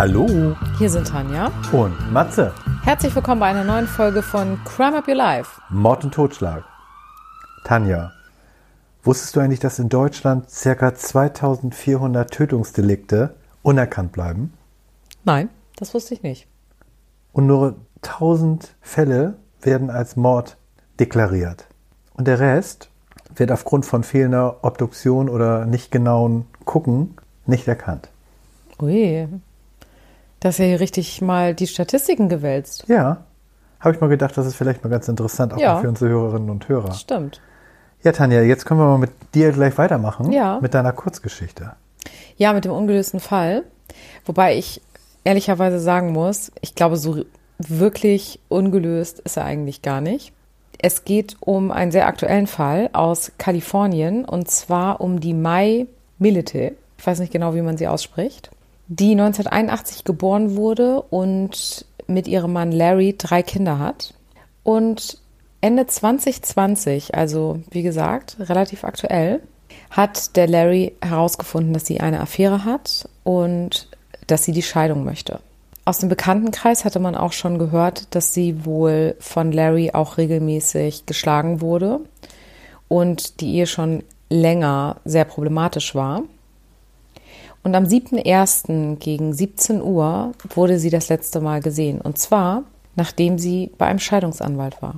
Hallo Hier sind Tanja. und Matze. Herzlich willkommen bei einer neuen Folge von Crime Up Your Life. Mord und Totschlag. Tanja, wusstest du eigentlich, dass in Deutschland ca. 2400 Tötungsdelikte unerkannt bleiben Nein, das wusste ich nicht. und nur 1000 Fälle werden als Mord deklariert? Und der Rest wird aufgrund von fehlender Obduktion oder nicht genauen Gucken nicht erkannt. Ui, das ist ja hier richtig mal die Statistiken gewälzt. Ja, habe ich mal gedacht, das ist vielleicht mal ganz interessant, auch Ja. für unsere Hörerinnen und Hörer. Stimmt. Ja, Tanja, jetzt können wir mal mit dir gleich weitermachen. Ja. Mit deiner Kurzgeschichte. Ja, mit dem ungelösten Fall. Wobei ich ehrlicherweise sagen muss, ich glaube, so wirklich ungelöst ist er eigentlich gar nicht. Es geht um einen sehr aktuellen Fall aus Kalifornien und zwar um die Mai Milite. Ich weiß nicht genau, wie man sie ausspricht. Die 1981 geboren wurde und mit ihrem Mann Larry drei Kinder hat. Und Ende 2020, also wie gesagt, relativ aktuell, hat der Larry herausgefunden, dass sie eine Affäre hat und dass sie die Scheidung möchte. Aus dem Bekanntenkreis hatte man auch schon gehört, dass sie wohl von Larry auch regelmäßig geschlagen wurde und die Ehe schon länger sehr problematisch war. Und am 7.1. gegen 17 Uhr wurde sie das letzte Mal gesehen. Und zwar, nachdem sie bei einem Scheidungsanwalt war.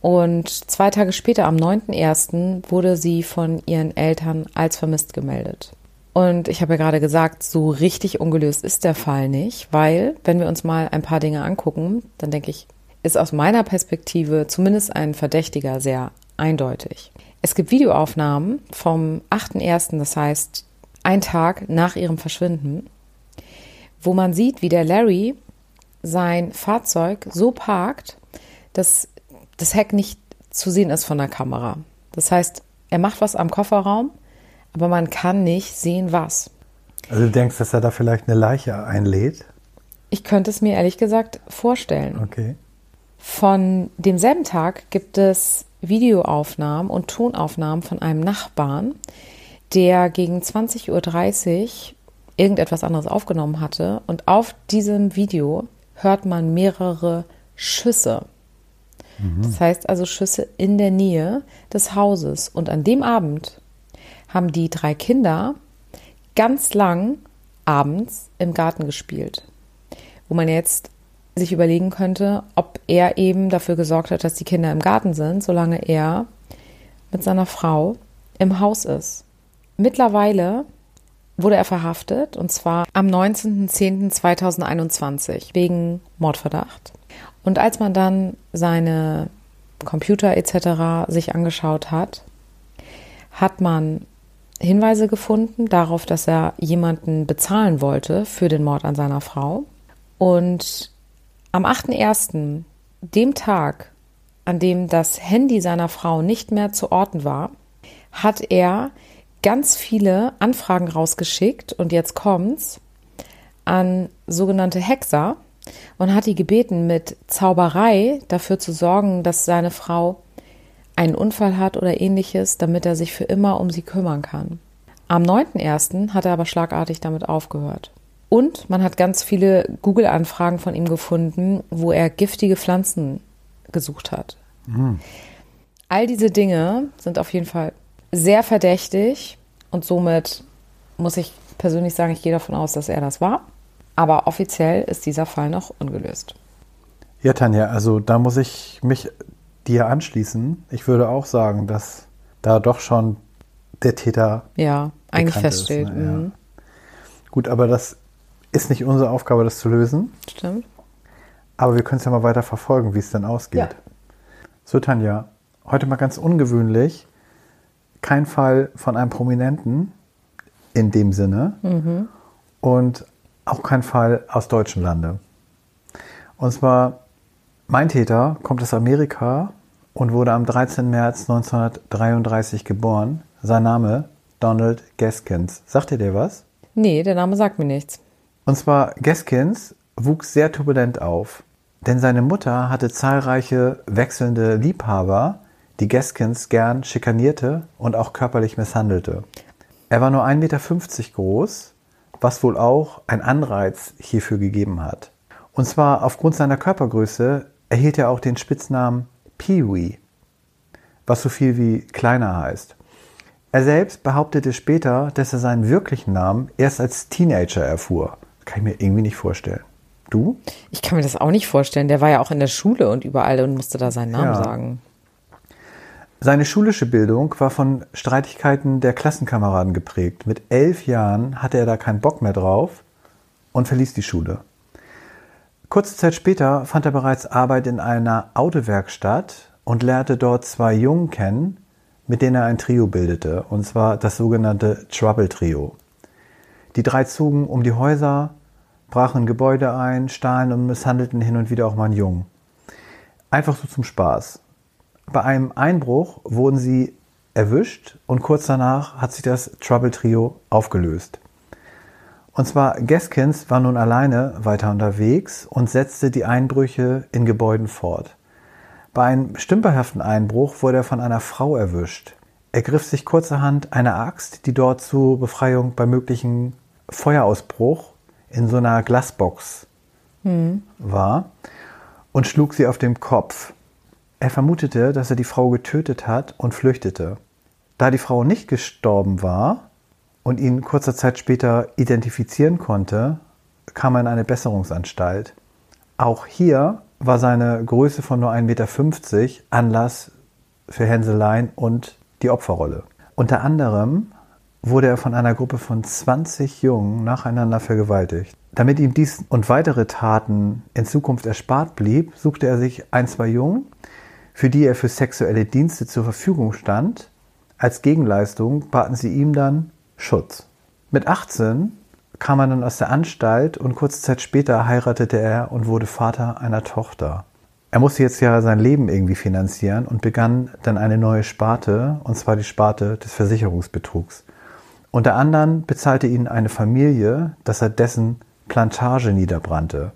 Und zwei Tage später, am 9.1., wurde sie von ihren Eltern als vermisst gemeldet. Und ich habe ja gerade gesagt, so richtig ungelöst ist der Fall nicht, weil, wenn wir uns mal ein paar Dinge angucken, dann denke ich, ist aus meiner Perspektive zumindest ein Verdächtiger sehr eindeutig. Es gibt Videoaufnahmen vom 8.1., das heißt ein Tag nach ihrem Verschwinden, wo man sieht, wie der Larry sein Fahrzeug so parkt, dass das Heck nicht zu sehen ist von der Kamera. Das heißt, er macht was am Kofferraum, aber man kann nicht sehen, was. Also du denkst, dass er da vielleicht eine Leiche einlädt? Ich könnte es mir ehrlich gesagt vorstellen. Okay. Von demselben Tag gibt es Videoaufnahmen und Tonaufnahmen von einem Nachbarn, der gegen 20.30 Uhr irgendetwas anderes aufgenommen hatte. Und auf diesem Video hört man mehrere Schüsse. Das heißt also Schüsse in der Nähe des Hauses. Und an dem Abend haben die drei Kinder ganz lang abends im Garten gespielt. Wo man jetzt sich überlegen könnte, ob er eben dafür gesorgt hat, dass die Kinder im Garten sind, solange er mit seiner Frau im Haus ist. Mittlerweile wurde er verhaftet und zwar am 19.10.2021 wegen Mordverdacht. Und als man dann seine Computer etc. sich angeschaut hat, hat man Hinweise gefunden darauf, dass er jemanden bezahlen wollte für den Mord an seiner Frau. Und am 8.1., dem Tag, an dem das Handy seiner Frau nicht mehr zu orten war, hat er ganz viele Anfragen rausgeschickt und jetzt kommt's an sogenannte Hexer und hat die gebeten, mit Zauberei dafür zu sorgen, dass seine Frau einen Unfall hat oder ähnliches, damit er sich für immer um sie kümmern kann. Am 9.1. hat er aber schlagartig damit aufgehört. Und man hat ganz viele Google-Anfragen von ihm gefunden, wo er giftige Pflanzen gesucht hat. All diese Dinge sind auf jeden Fall sehr verdächtig und somit muss ich persönlich sagen, ich gehe davon aus, dass er das war. Aber offiziell ist dieser Fall noch ungelöst. Ja, Tanja, also da muss ich mich dir anschließen. Ich würde auch sagen, dass da doch schon der Täter Ja, eigentlich feststeht. Ist, ne? ja. Mhm. Gut, aber das ist nicht unsere Aufgabe, das zu lösen. Stimmt. Aber wir können es ja mal weiter verfolgen, wie es dann ausgeht. Ja. So, Tanja, heute mal ganz ungewöhnlich. Kein Fall von einem Prominenten in dem Sinne und auch kein Fall aus deutschen Lande. Und zwar, mein Täter kommt aus Amerika und wurde am 13. März 1933 geboren. Sein Name Donald Gaskins. Sagt ihr dir was? Nee, der Name sagt mir nichts. Und zwar Gaskins wuchs sehr turbulent auf, denn seine Mutter hatte zahlreiche wechselnde Liebhaber, die Gaskins gern schikanierte und auch körperlich misshandelte. Er war nur 1,50 Meter groß, was wohl auch ein Anreiz hierfür gegeben hat. Und zwar aufgrund seiner Körpergröße erhielt er auch den Spitznamen Pee-wee, was so viel wie kleiner heißt. Er selbst behauptete später, dass er seinen wirklichen Namen erst als Teenager erfuhr. kann ich mir irgendwie nicht vorstellen. Du? Ich kann mir das auch nicht vorstellen. Der war ja auch in der Schule und überall und musste da seinen Namen ja. sagen. Seine schulische Bildung war von Streitigkeiten der Klassenkameraden geprägt. Mit elf Jahren hatte er da keinen Bock mehr drauf und verließ die Schule. Kurze Zeit später fand er bereits Arbeit in einer Autowerkstatt und lernte dort zwei Jungen kennen, mit denen er ein Trio bildete, und zwar das sogenannte Trouble Trio. Die drei zogen um die Häuser, brachen Gebäude ein, stahlen und misshandelten hin und wieder auch mal einen Jungen. Einfach so zum Spaß. Bei einem Einbruch wurden sie erwischt und kurz danach hat sich das Trouble Trio aufgelöst. Und zwar Gaskins war nun alleine weiter unterwegs und setzte die Einbrüche in Gebäuden fort. Bei einem stümperhaften Einbruch wurde er von einer Frau erwischt. Er griff sich kurzerhand eine Axt, die dort zur Befreiung bei möglichen Feuerausbruch in so einer Glasbox hm. war, und schlug sie auf den Kopf. Er vermutete, dass er die Frau getötet hat und flüchtete. Da die Frau nicht gestorben war und ihn kurzer Zeit später identifizieren konnte, kam er in eine Besserungsanstalt. Auch hier war seine Größe von nur 1,50 Meter Anlass für Hänseleien und die Opferrolle. Unter anderem wurde er von einer Gruppe von 20 Jungen nacheinander vergewaltigt. Damit ihm dies und weitere Taten in Zukunft erspart blieb, suchte er sich ein, zwei Jungen, für die er für sexuelle Dienste zur Verfügung stand. Als Gegenleistung baten sie ihm dann Schutz. Mit 18 kam er dann aus der Anstalt und kurze Zeit später heiratete er und wurde Vater einer Tochter. Er musste jetzt ja sein Leben irgendwie finanzieren und begann dann eine neue Sparte, und zwar die Sparte des Versicherungsbetrugs. Unter anderem bezahlte ihn eine Familie, dass er dessen Plantage niederbrannte.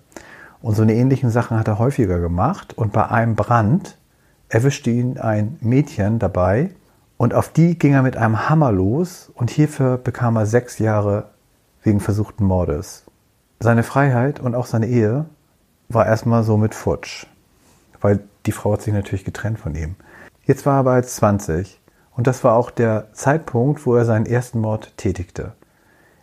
Und so eine ähnlichen Sachen hat er häufiger gemacht. Und bei einem Brand erwischte ihn ein Mädchen dabei und auf die ging er mit einem Hammer los und hierfür bekam er sechs Jahre wegen versuchten Mordes. Seine Freiheit und auch seine Ehe war erstmal so mit futsch, weil die Frau hat sich natürlich getrennt von ihm. Jetzt war er bereits 20 und das war auch der Zeitpunkt, wo er seinen ersten Mord tätigte.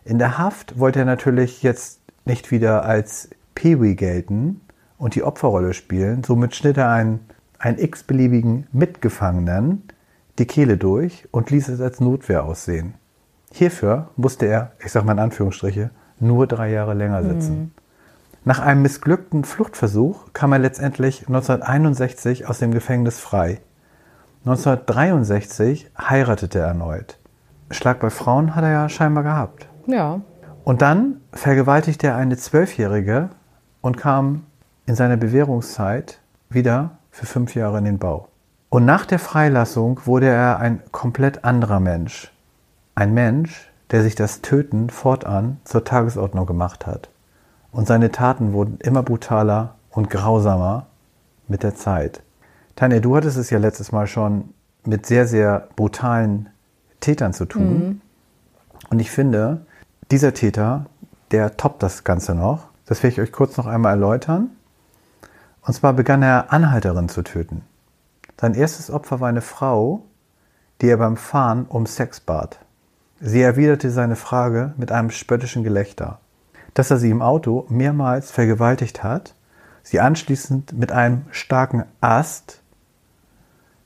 In der Haft wollte er natürlich jetzt nicht wieder als Peewee gelten und die Opferrolle spielen, somit schnitt er einen einen x-beliebigen Mitgefangenen die Kehle durch und ließ es als Notwehr aussehen. Hierfür musste er, ich sage mal in Anführungsstriche, nur drei Jahre länger sitzen. Mhm. Nach einem missglückten Fluchtversuch kam er letztendlich 1961 aus dem Gefängnis frei. 1963 heiratete er erneut. Schlag bei Frauen hat er ja scheinbar gehabt. Ja. Und dann vergewaltigte er eine Zwölfjährige und kam in seiner Bewährungszeit wieder für fünf Jahre in den Bau. Und nach der Freilassung wurde er ein komplett anderer Mensch. Ein Mensch, der sich das Töten fortan zur Tagesordnung gemacht hat. Und seine Taten wurden immer brutaler und grausamer mit der Zeit. Tanja, du hattest es ja letztes Mal schon mit sehr, sehr brutalen Tätern zu tun. Mhm. Und ich finde, dieser Täter, der toppt das Ganze noch. Das werde ich euch kurz noch einmal erläutern. Und zwar begann er Anhalterin zu töten. Sein erstes Opfer war eine Frau, die er beim Fahren um Sex bat. Sie erwiderte seine Frage mit einem spöttischen Gelächter. Dass er sie im Auto mehrmals vergewaltigt hat, sie anschließend mit einem starken Ast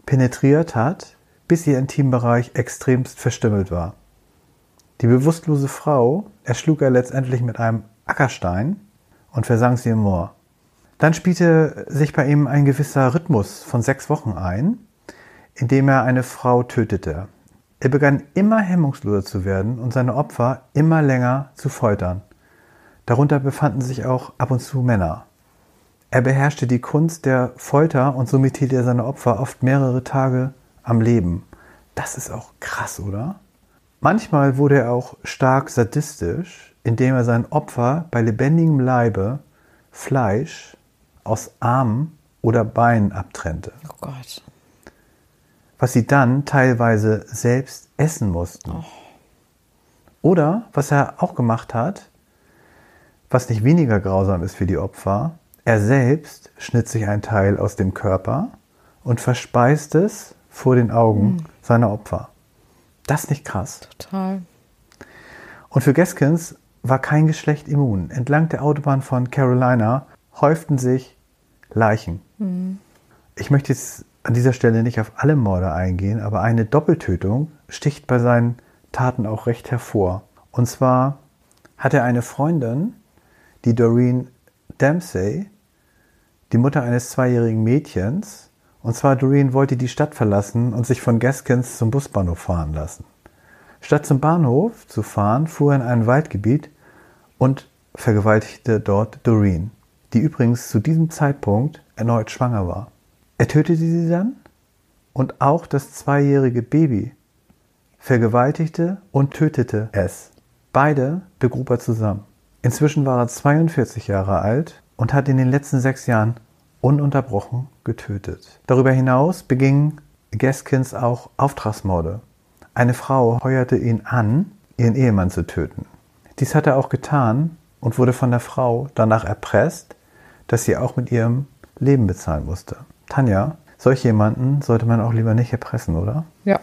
penetriert hat, bis ihr Intimbereich extremst verstümmelt war. Die bewusstlose Frau erschlug er letztendlich mit einem Ackerstein und versang sie im Moor. Dann spielte sich bei ihm ein gewisser Rhythmus von sechs Wochen ein, in dem er eine Frau tötete. Er begann immer hemmungsloser zu werden und seine Opfer immer länger zu foltern. Darunter befanden sich auch ab und zu Männer. Er beherrschte die Kunst der Folter und somit hielt er seine Opfer oft mehrere Tage am Leben. Das ist auch krass, oder? Manchmal wurde er auch stark sadistisch, indem er sein Opfer bei lebendigem Leibe Fleisch aus Armen oder Beinen abtrennte. Oh Gott. Was sie dann teilweise selbst essen mussten. Oh. Oder was er auch gemacht hat, was nicht weniger grausam ist für die Opfer, er selbst schnitt sich ein Teil aus dem Körper und verspeist es vor den Augen mhm. seiner Opfer. Das ist nicht krass. Total. Und für Gaskins war kein Geschlecht immun. Entlang der Autobahn von Carolina häuften sich Leichen. Mhm. Ich möchte jetzt an dieser Stelle nicht auf alle Morde eingehen, aber eine Doppeltötung sticht bei seinen Taten auch recht hervor. Und zwar hat er eine Freundin, die Doreen Dempsey, die Mutter eines zweijährigen Mädchens, und zwar Doreen wollte die Stadt verlassen und sich von Gaskins zum Busbahnhof fahren lassen. Statt zum Bahnhof zu fahren, fuhr er in ein Waldgebiet und vergewaltigte dort Doreen, die übrigens zu diesem Zeitpunkt erneut schwanger war. Er tötete sie dann und auch das zweijährige Baby, vergewaltigte und tötete es. Beide begrub er zusammen. Inzwischen war er 42 Jahre alt und hat in den letzten sechs Jahren ununterbrochen getötet. Darüber hinaus beging Gaskins auch Auftragsmorde. Eine Frau heuerte ihn an, ihren Ehemann zu töten. Dies hat er auch getan und wurde von der Frau danach erpresst, dass sie auch mit ihrem Leben bezahlen musste. Tanja, solch jemanden sollte man auch lieber nicht erpressen, oder? Ja,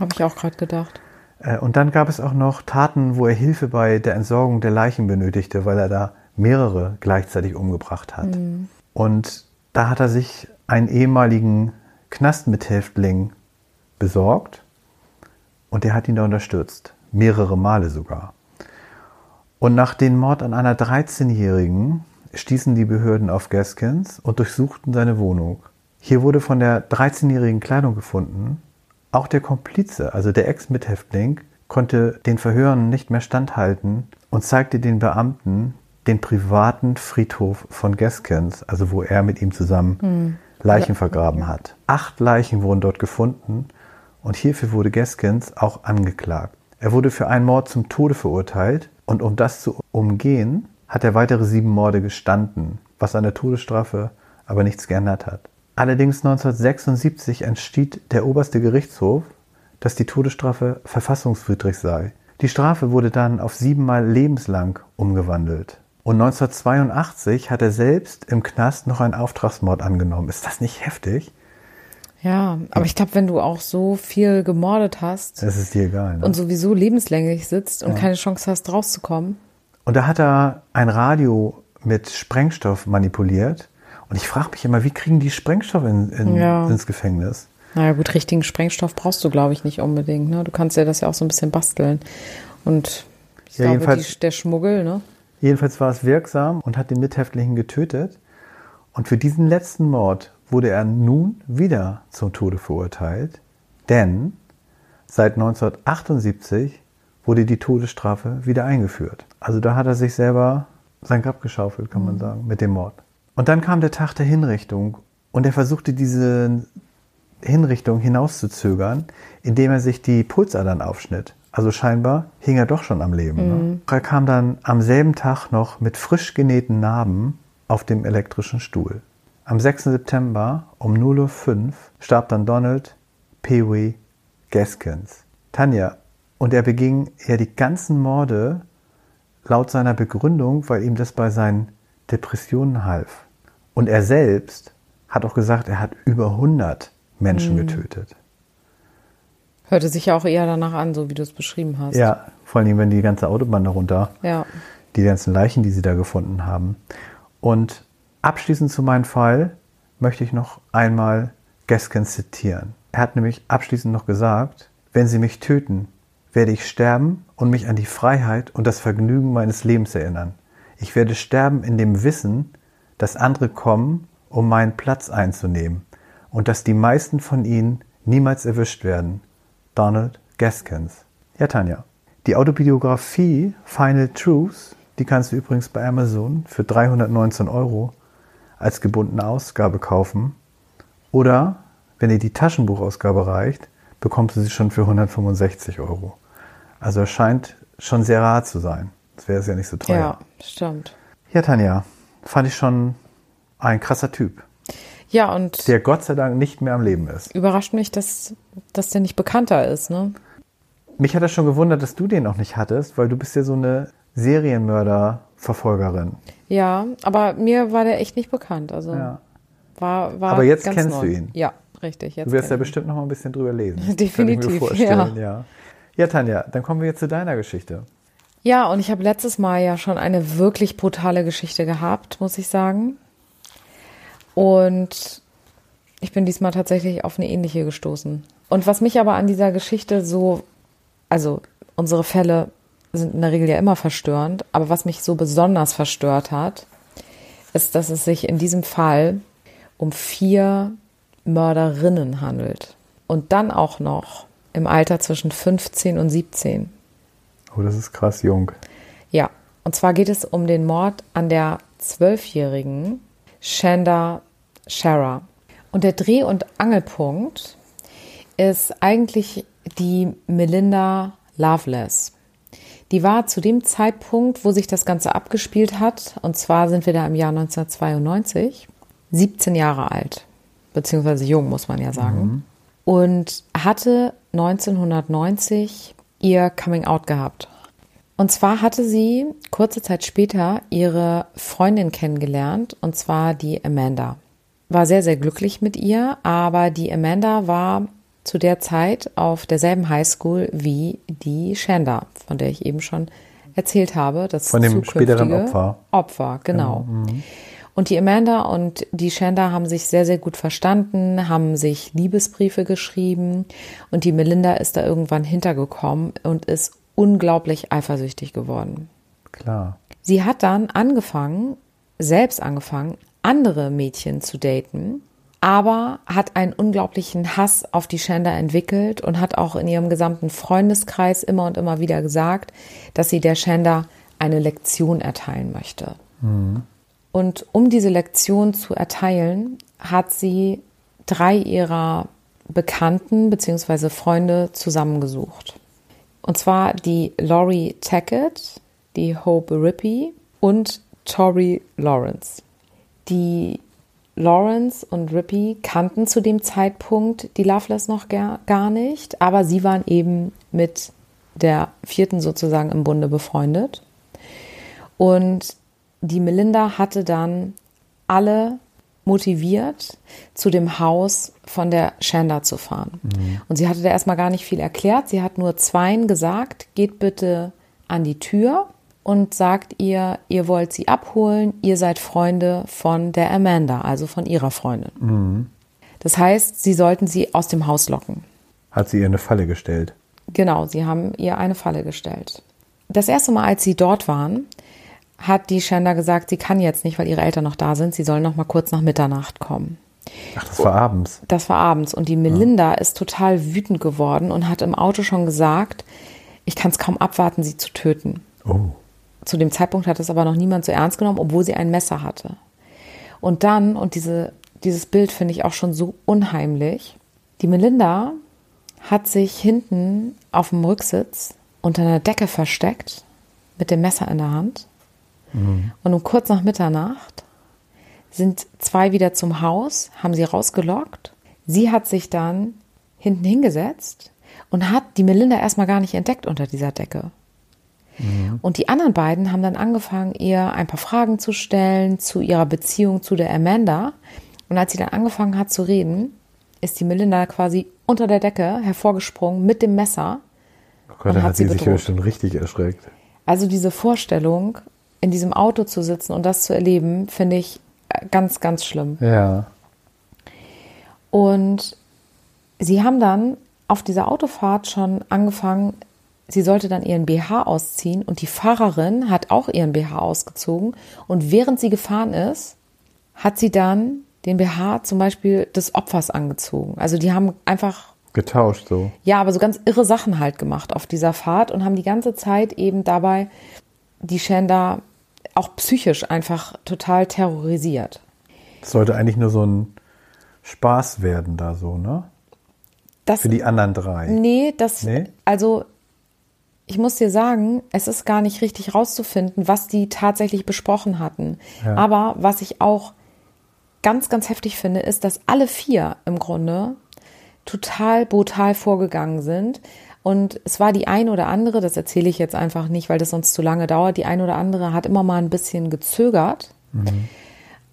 habe ich auch gerade gedacht. Äh, und dann gab es auch noch Taten, wo er Hilfe bei der Entsorgung der Leichen benötigte, weil er da mehrere gleichzeitig umgebracht hat. Mhm. Und da hat er sich einen ehemaligen Knastmithäftling besorgt und der hat ihn da unterstützt. Mehrere Male sogar. Und nach dem Mord an einer 13-Jährigen stießen die Behörden auf Gaskins und durchsuchten seine Wohnung. Hier wurde von der 13-jährigen Kleidung gefunden. Auch der Komplize, also der Ex-Mithäftling, konnte den Verhören nicht mehr standhalten und zeigte den Beamten den privaten Friedhof von Gaskins, also wo er mit ihm zusammen hm. Leichen vergraben hat. Acht Leichen wurden dort gefunden und hierfür wurde Gaskins auch angeklagt. Er wurde für einen Mord zum Tode verurteilt und um das zu umgehen, hat er weitere sieben Morde gestanden, was an der Todesstrafe aber nichts geändert hat. Allerdings 1976 entschied der oberste Gerichtshof, dass die Todesstrafe verfassungswidrig sei. Die Strafe wurde dann auf siebenmal lebenslang umgewandelt. Und 1982 hat er selbst im Knast noch einen Auftragsmord angenommen. Ist das nicht heftig? Ja, aber ich glaube, wenn du auch so viel gemordet hast. Das ist dir egal. Ne? Und sowieso lebenslänglich sitzt und ja. keine Chance hast, rauszukommen. Und da hat er ein Radio mit Sprengstoff manipuliert. Und ich frage mich immer, wie kriegen die Sprengstoff in, in, ja. ins Gefängnis? Naja, gut, richtigen Sprengstoff brauchst du, glaube ich, nicht unbedingt. Ne? Du kannst ja das ja auch so ein bisschen basteln. Und ich ja, glaube, die, der Schmuggel, ne? Jedenfalls war es wirksam und hat den Mithäftling getötet. Und für diesen letzten Mord wurde er nun wieder zum Tode verurteilt, denn seit 1978 wurde die Todesstrafe wieder eingeführt. Also da hat er sich selber sein Grab geschaufelt, kann man mhm. sagen, mit dem Mord. Und dann kam der Tag der Hinrichtung und er versuchte diese Hinrichtung hinauszuzögern, indem er sich die Pulsadern aufschnitt. Also scheinbar hing er doch schon am Leben. Ne? Mhm. Ne? Er kam dann am selben Tag noch mit frisch genähten Narben auf dem elektrischen Stuhl. Am 6. September um 0.05 Uhr starb dann Donald Pee Gaskins. Tanja, und er beging ja die ganzen Morde laut seiner Begründung, weil ihm das bei seinen Depressionen half. Und er selbst hat auch gesagt, er hat über 100 Menschen mhm. getötet. Hörte sich ja auch eher danach an, so wie du es beschrieben hast. Ja, vor allem, wenn die ganze Autobahn darunter, ja. die ganzen Leichen, die sie da gefunden haben. Und abschließend zu meinem Fall möchte ich noch einmal Gaskins zitieren. Er hat nämlich abschließend noch gesagt, wenn sie mich töten, werde ich sterben und mich an die Freiheit und das Vergnügen meines Lebens erinnern. Ich werde sterben in dem Wissen, dass andere kommen, um meinen Platz einzunehmen und dass die meisten von ihnen niemals erwischt werden. Donald Gaskins. Ja, Tanja. Die Autobiografie Final Truths, die kannst du übrigens bei Amazon für 319 Euro als gebundene Ausgabe kaufen. Oder, wenn dir die Taschenbuchausgabe reicht, bekommst du sie schon für 165 Euro. Also es scheint schon sehr rar zu sein. Das wäre es ja nicht so teuer. Ja, stimmt. Ja, Tanja, fand ich schon ein krasser Typ. Ja, und. Der Gott sei Dank nicht mehr am Leben ist. Überrascht mich, dass, dass der nicht bekannter ist, ne? Mich hat das schon gewundert, dass du den noch nicht hattest, weil du bist ja so eine Serienmörder-Verfolgerin. Ja, aber mir war der echt nicht bekannt. Also Ja. war, war Aber jetzt kennst neu. du ihn. Ja, richtig. Jetzt Du wirst ja bestimmt noch mal ein bisschen drüber lesen. Definitiv, Kann ich mir vorstellen, ja. Ja, Tanja, dann kommen wir jetzt zu deiner Geschichte. Ja, und ich habe letztes Mal ja schon eine wirklich brutale Geschichte gehabt, muss ich sagen. Und ich bin diesmal tatsächlich auf eine ähnliche gestoßen. Und was mich aber an dieser Geschichte so, also unsere Fälle sind in der Regel ja immer verstörend, aber was mich so besonders verstört hat, ist, dass es sich in diesem Fall um vier Mörderinnen handelt. Und dann auch noch im Alter zwischen 15 und 17. Oh, das ist krass jung. Ja, und zwar geht es um den Mord an der zwölfjährigen Shanda Shara. Und der Dreh- und Angelpunkt ist eigentlich die Melinda Loveless. Die war zu dem Zeitpunkt, wo sich das Ganze abgespielt hat, und zwar sind wir da im Jahr 1992, 17 Jahre alt, beziehungsweise jung, muss man ja sagen, und hatte 1990 ihr Coming Out gehabt. Und zwar hatte sie kurze Zeit später ihre Freundin kennengelernt, und zwar die Amanda. War sehr, sehr glücklich mit ihr, aber die Amanda war zu der Zeit auf derselben Highschool wie die Shanda, von der ich eben schon erzählt habe. Das Von dem späteren Opfer. Opfer, genau. Und die Amanda und die Shanda haben sich sehr, sehr gut verstanden, haben sich Liebesbriefe geschrieben und die Melinda ist da irgendwann hintergekommen und ist unglaublich eifersüchtig geworden. Klar. Sie hat dann angefangen, selbst angefangen, andere Mädchen zu daten, aber hat einen unglaublichen Hass auf die Shanda entwickelt und hat auch in ihrem gesamten Freundeskreis immer und immer wieder gesagt, dass sie der Shanda eine Lektion erteilen möchte. Und um diese Lektion zu erteilen, hat sie drei ihrer Bekannten bzw. Freunde zusammengesucht. Und zwar die Laurie Tackett, die Hope Rippey und Tori Lawrence. Die Lawrence und Rippey kannten zu dem Zeitpunkt die Loveless noch gar, gar nicht, aber sie waren eben mit der vierten sozusagen im Bunde befreundet. Und die Melinda hatte dann alle motiviert, zu dem Haus von der Shanda zu fahren. Und sie hatte da erstmal gar nicht viel erklärt. Sie hat nur zweien gesagt, geht bitte an die Tür und sagt ihr, ihr wollt sie abholen, ihr seid Freunde von der Amanda, also von ihrer Freundin. Das heißt, sie sollten sie aus dem Haus locken. Hat sie ihr eine Falle gestellt. Genau, sie haben ihr eine Falle gestellt. Das erste Mal, als sie dort waren, hat die Shanda gesagt, sie kann jetzt nicht, weil ihre Eltern noch da sind. Sie sollen noch mal kurz nach Mitternacht kommen. Ach, das war abends. Das war abends und die Melinda ist total wütend geworden und hat im Auto schon gesagt, ich kann es kaum abwarten, sie zu töten. Oh. Zu dem Zeitpunkt hat es aber noch niemand so ernst genommen, obwohl sie ein Messer hatte. Und dann, und diese, dieses Bild finde ich auch schon so unheimlich, die Melinda hat sich hinten auf dem Rücksitz unter einer Decke versteckt mit dem Messer in der Hand. Und um kurz nach Mitternacht sind zwei wieder zum Haus, haben sie rausgelockt. Sie hat sich dann hinten hingesetzt und hat die Melinda erstmal gar nicht entdeckt unter dieser Decke. Und die anderen beiden haben dann angefangen, ihr ein paar Fragen zu stellen zu ihrer Beziehung zu der Amanda. Und als sie dann angefangen hat zu reden, ist die Melinda quasi unter der Decke hervorgesprungen mit dem Messer. Oh Gott, Und da hat sie sie sich ja schon richtig erschreckt. Also diese Vorstellung, in diesem Auto zu sitzen und das zu erleben, finde ich äh, ganz, ganz schlimm. Ja. Und sie haben dann auf dieser Autofahrt schon angefangen, sie sollte dann ihren BH ausziehen und die Fahrerin hat auch ihren BH ausgezogen und während sie gefahren ist, hat sie dann den BH zum Beispiel des Opfers angezogen. Also die haben einfach Getauscht so. ja, aber so ganz irre Sachen halt gemacht auf dieser Fahrt und haben die ganze Zeit eben dabei die Shanda auch psychisch einfach total terrorisiert. Das sollte eigentlich nur so ein Spaß werden da so, ne? Das, Für die anderen drei. nee, das, Nee? also ich muss dir sagen, es ist gar nicht richtig rauszufinden, was die tatsächlich besprochen hatten. Ja. Aber was ich auch ganz, ganz heftig finde, ist, dass alle vier im Grunde total brutal vorgegangen sind Und es war die ein oder andere, das erzähle ich jetzt einfach nicht, weil das sonst zu lange dauert, die ein oder andere hat immer mal ein bisschen gezögert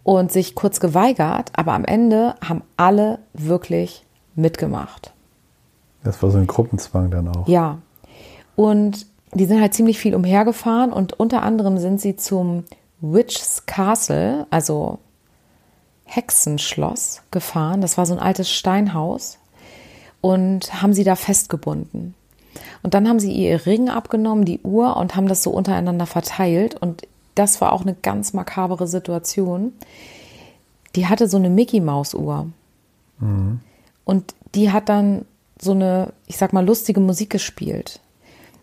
und sich kurz geweigert, aber am Ende haben alle wirklich mitgemacht. Das war so ein Gruppenzwang dann auch. Ja. Und die sind halt ziemlich viel umhergefahren und unter anderem sind sie zum Witch's Castle, also Hexenschloss, gefahren. Das war so ein altes Steinhaus und haben sie da festgebunden. Und dann haben sie ihr Ring abgenommen, die Uhr und haben das so untereinander verteilt. Und das war auch eine ganz makabere Situation. Die hatte so eine Mickey Maus Uhr. Und die hat dann so eine, ich sag mal, lustige Musik gespielt.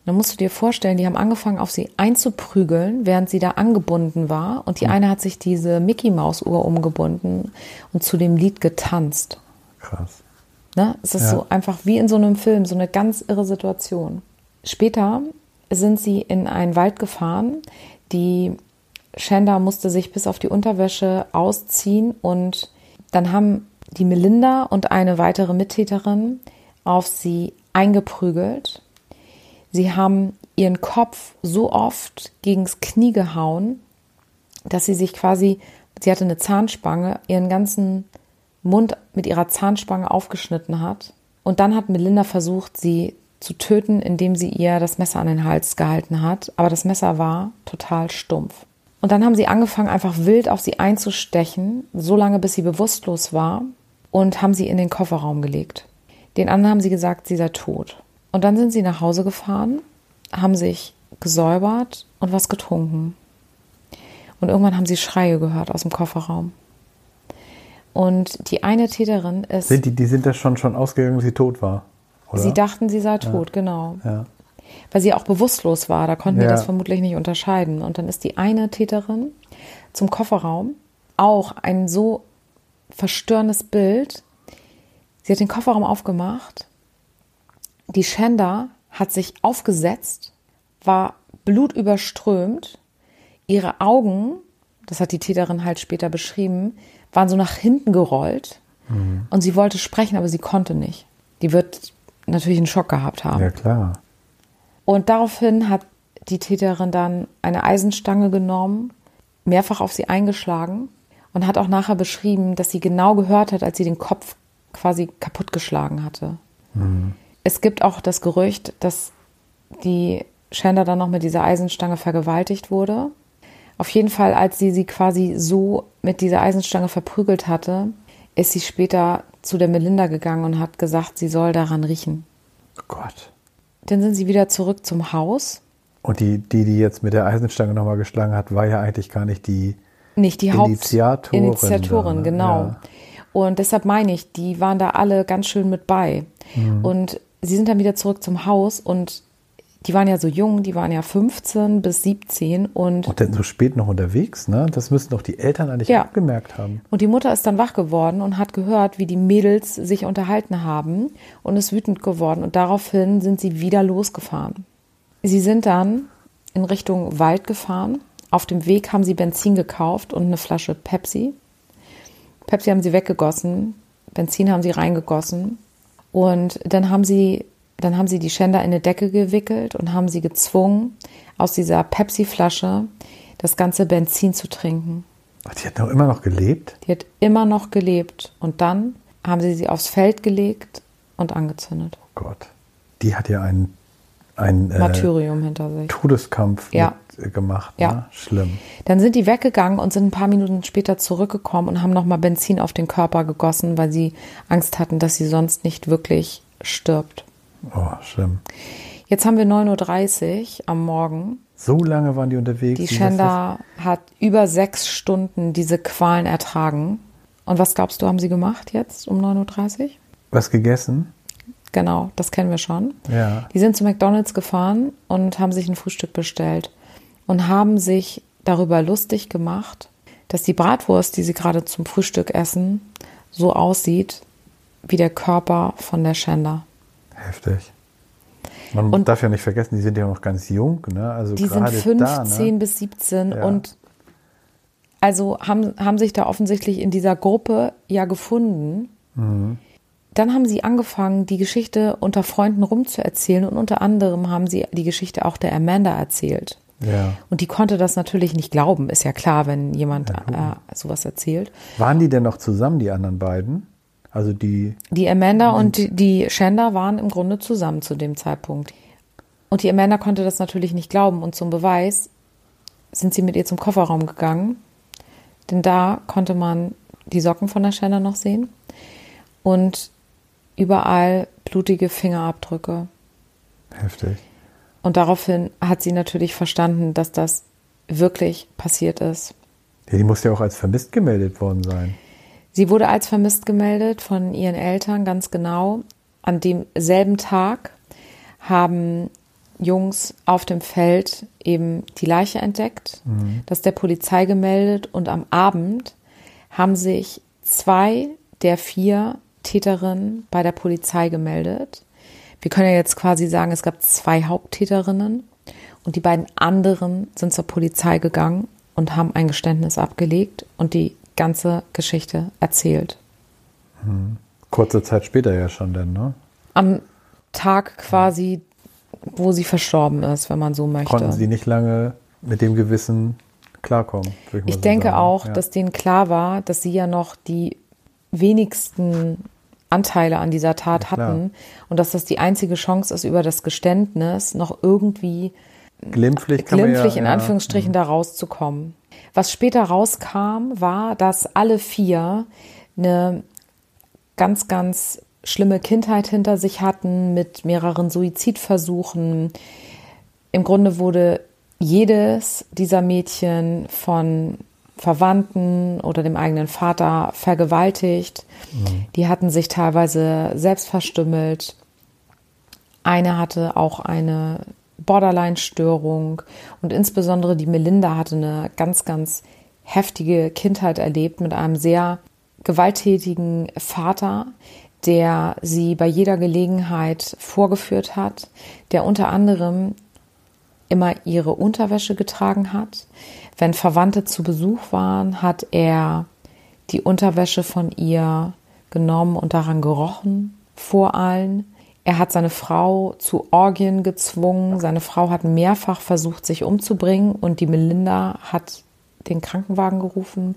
Dann musst du dir vorstellen, die haben angefangen, auf sie einzuprügeln, während sie da angebunden war. Und die eine hat sich diese Mickey Maus Uhr umgebunden und zu dem Lied getanzt. Krass. Ne? Es ist Ja. so einfach wie in so einem Film, so eine ganz irre Situation. Später sind sie in einen Wald gefahren. Die Shanda musste sich bis auf die Unterwäsche ausziehen und dann haben die Melinda und eine weitere Mittäterin auf sie eingeprügelt. Sie haben ihren Kopf so oft gegens Knie gehauen, dass sie sich quasi, sie hatte eine Zahnspange, ihren ganzen Mund mit ihrer Zahnspange aufgeschnitten hat. Und dann hat Melinda versucht, sie zu töten, indem sie ihr das Messer an den Hals gehalten hat. Aber das Messer war total stumpf. Und dann haben sie angefangen, einfach wild auf sie einzustechen, so lange bis sie bewusstlos war und haben sie in den Kofferraum gelegt. Den anderen haben sie gesagt, sie sei tot. Und dann sind sie nach Hause gefahren, haben sich gesäubert und was getrunken. Und irgendwann haben sie Schreie gehört aus dem Kofferraum. Und die eine Täterin ist, Sind die, die sind da schon, schon ausgegangen, dass sie tot war? Oder? sie dachten, sie sei tot, genau. ja. Weil sie auch bewusstlos war, da konnten wir Ja. das vermutlich nicht unterscheiden. Und dann ist die eine Täterin zum Kofferraum, auch ein so verstörendes Bild. Sie hat den Kofferraum aufgemacht, die Shanda hat sich aufgesetzt, war blutüberströmt, ihre Augen, das hat die Täterin halt später beschrieben, waren so nach hinten gerollt und sie wollte sprechen, aber sie konnte nicht. Die wird natürlich einen Schock gehabt haben. ja, klar. Und daraufhin hat die Täterin dann eine Eisenstange genommen, mehrfach auf sie eingeschlagen und hat auch nachher beschrieben, dass sie genau gehört hat, als sie den Kopf quasi kaputtgeschlagen hatte. Es gibt auch das Gerücht, dass die Shanda dann noch mit dieser Eisenstange vergewaltigt wurde. Auf jeden Fall, als sie sie quasi so mit dieser Eisenstange verprügelt hatte, ist sie später zu der Melinda gegangen und hat gesagt, sie soll daran riechen. Oh Gott. Dann sind sie wieder zurück zum Haus. Und die, die, die jetzt mit der Eisenstange nochmal geschlagen hat, war ja eigentlich gar nicht die. Nicht die Initiatorin ne? genau. Ja. Und deshalb meine ich, die waren da alle ganz schön mit bei. Mhm. Und sie sind dann wieder zurück zum Haus und die waren ja so jung, die waren ja 15 bis 17 und, Und dann so spät noch unterwegs, ne? Das müssen doch die Eltern eigentlich Ja. abgemerkt haben. und die Mutter ist dann wach geworden und hat gehört, wie die Mädels sich unterhalten haben und ist wütend geworden und daraufhin sind sie wieder losgefahren. Sie sind dann in Richtung Wald gefahren. Auf dem Weg haben sie Benzin gekauft und eine Flasche Pepsi. Pepsi haben sie weggegossen, Benzin haben sie reingegossen und dann haben sie, dann haben sie die Schänder in eine Decke gewickelt und haben sie gezwungen, aus dieser Pepsi-Flasche das ganze Benzin zu trinken. Ach, die hat doch immer noch gelebt? Die hat immer noch gelebt und dann haben sie sie aufs Feld gelegt und angezündet. Oh Gott. Die hat ja einen, einen äh, Martyrium hinter sich. Todeskampf Ja. mit, äh, gemacht. Ja. Ne? Schlimm. Dann sind die weggegangen und sind ein paar Minuten später zurückgekommen und haben nochmal Benzin auf den Körper gegossen, weil sie Angst hatten, dass sie sonst nicht wirklich stirbt. Oh, schlimm. Jetzt haben wir 9.30 Uhr am Morgen. So lange waren die unterwegs. Die Wie Shenda hat über sechs Stunden diese Qualen ertragen. Und was glaubst du, haben sie gemacht jetzt um 9.30 Uhr? Was gegessen? Genau, das kennen wir schon. Ja. Die sind zu McDonald's gefahren und haben sich ein Frühstück bestellt und haben sich darüber lustig gemacht, dass die Bratwurst, die sie gerade zum Frühstück essen, so aussieht wie der Körper von der Shanda. Heftig. Man Und- darf ja nicht vergessen, die sind ja noch ganz jung, ne? Also Die sind gerade 15 da, ne? bis 17 Ja. und also haben, haben sich da offensichtlich in dieser Gruppe ja gefunden. Mhm. dann haben sie angefangen, die Geschichte unter Freunden rumzuerzählen und unter anderem haben sie die Geschichte auch der Amanda erzählt. Ja. Und die konnte das natürlich nicht glauben, ist ja klar, wenn jemand Ja, äh, sowas erzählt. Waren die denn noch zusammen, die anderen beiden? Also die, Die Amanda und die, die Shanda waren im Grunde zusammen zu dem Zeitpunkt. Und die Amanda konnte das natürlich nicht glauben und zum Beweis sind sie mit ihr zum Kofferraum gegangen, denn da konnte man die Socken von der Shanda noch sehen und überall blutige Fingerabdrücke. heftig. Und daraufhin hat sie natürlich verstanden, dass das wirklich passiert ist. Ja, die muss ja auch als vermisst gemeldet worden sein. Sie wurde als vermisst gemeldet von ihren Eltern, ganz genau. An demselben Tag haben Jungs auf dem Feld eben die Leiche entdeckt, das der Polizei gemeldet und am Abend haben sich zwei der vier Täterinnen bei der Polizei gemeldet. Wir können ja jetzt quasi sagen, es gab zwei Haupttäterinnen und die beiden anderen sind zur Polizei gegangen und haben ein Geständnis abgelegt und die ganze Geschichte erzählt. Kurze Zeit später ja schon dann, ne? Am Tag quasi, wo sie verstorben ist, wenn man so möchte. Konnten sie nicht lange mit dem Gewissen klarkommen. mal Ich so denke sagen. auch, ja. dass denen klar war, dass sie ja noch die wenigsten Anteile an dieser Tat Ja, hatten und dass das die einzige Chance ist, über das Geständnis noch irgendwie glimpflich, kann man glimpflich ja, in ja, Anführungsstrichen da rauszukommen. Was später rauskam, war, dass alle vier eine ganz, ganz schlimme Kindheit hinter sich hatten mit mehreren Suizidversuchen. Im Grunde wurde jedes dieser Mädchen von Verwandten oder dem eigenen Vater vergewaltigt. Die hatten sich teilweise selbst verstümmelt. Eine hatte auch eine Borderline-Störung und insbesondere die Melinda hatte eine ganz, ganz heftige Kindheit erlebt mit einem sehr gewalttätigen Vater, der sie bei jeder Gelegenheit vorgeführt hat, der unter anderem immer ihre Unterwäsche getragen hat. Wenn Verwandte zu Besuch waren, hat er die Unterwäsche von ihr genommen und daran gerochen vor allen. Er hat seine Frau zu Orgien gezwungen. Seine Frau hat mehrfach versucht, sich umzubringen und die Melinda hat den Krankenwagen gerufen.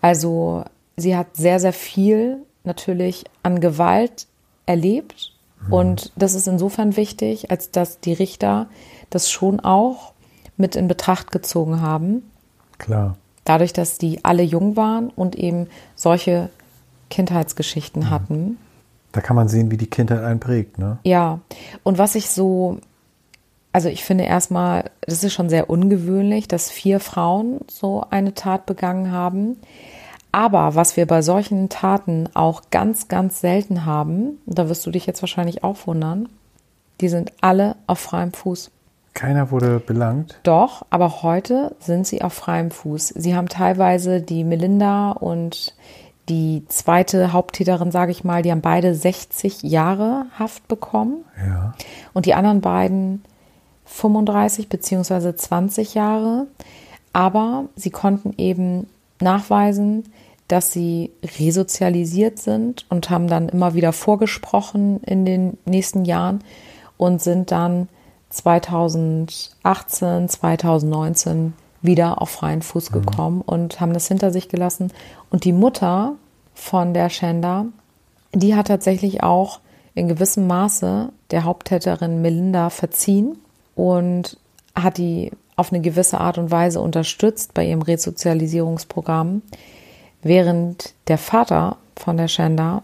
Also sie hat sehr, sehr viel natürlich an Gewalt erlebt. Und das ist insofern wichtig, als dass die Richter das schon auch mit in Betracht gezogen haben. Klar. Dadurch, dass die alle jung waren und eben solche Kindheitsgeschichten hatten. Da kann man sehen, wie die Kindheit einen prägt, ne? Ja, und was ich so, also ich finde erstmal, das ist schon sehr ungewöhnlich, dass vier Frauen so eine Tat begangen haben. Aber was wir bei solchen Taten auch ganz, ganz selten haben, da wirst du dich jetzt wahrscheinlich auch wundern, die sind alle auf freiem Fuß. Keiner wurde belangt. Doch, aber heute sind sie auf freiem Fuß. Sie haben teilweise die Melinda und die zweite Haupttäterin, sage ich mal, die haben beide 60 Jahre Haft bekommen Ja. und die anderen beiden 35 beziehungsweise 20 Jahre. Aber sie konnten eben nachweisen, dass sie resozialisiert sind und haben dann immer wieder vorgesprochen in den nächsten Jahren und sind dann 2018, 2019 wieder auf freien Fuß gekommen und haben das hinter sich gelassen. Und die Mutter von der Shanda, die hat tatsächlich auch in gewissem Maße der Haupttäterin Melinda verziehen und hat die auf eine gewisse Art und Weise unterstützt bei ihrem Resozialisierungsprogramm, während der Vater von der Shanda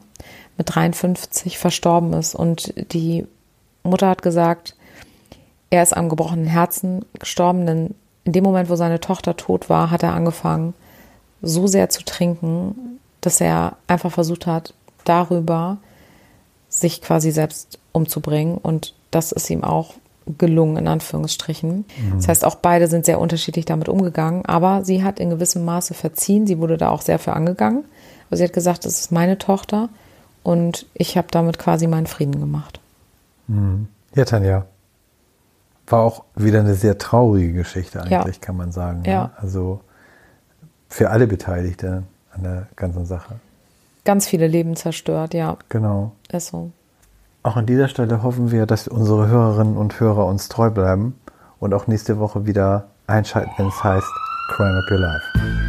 mit 53 verstorben ist. Und die Mutter hat gesagt, er ist am gebrochenen Herzen gestorben, denn in dem Moment, wo seine Tochter tot war, hat er angefangen, so sehr zu trinken, dass er einfach versucht hat, darüber sich quasi selbst umzubringen. Und das ist ihm auch gelungen, in Anführungsstrichen. Das heißt, auch beide sind sehr unterschiedlich damit umgegangen, aber sie hat in gewissem Maße verziehen. Sie wurde da auch sehr für angegangen. Aber sie hat gesagt, das ist meine Tochter und ich habe damit quasi meinen Frieden gemacht. Ja, Tanja. War auch wieder eine sehr traurige Geschichte Ja. eigentlich, kann man sagen. ne? Ja. Also für alle Beteiligten an der ganzen Sache. ganz viele Leben zerstört, ja. Genau. Ist so. Auch an dieser Stelle hoffen wir, dass unsere Hörerinnen und Hörer uns treu bleiben und auch nächste Woche wieder einschalten, wenn es heißt Crime Up Your Life.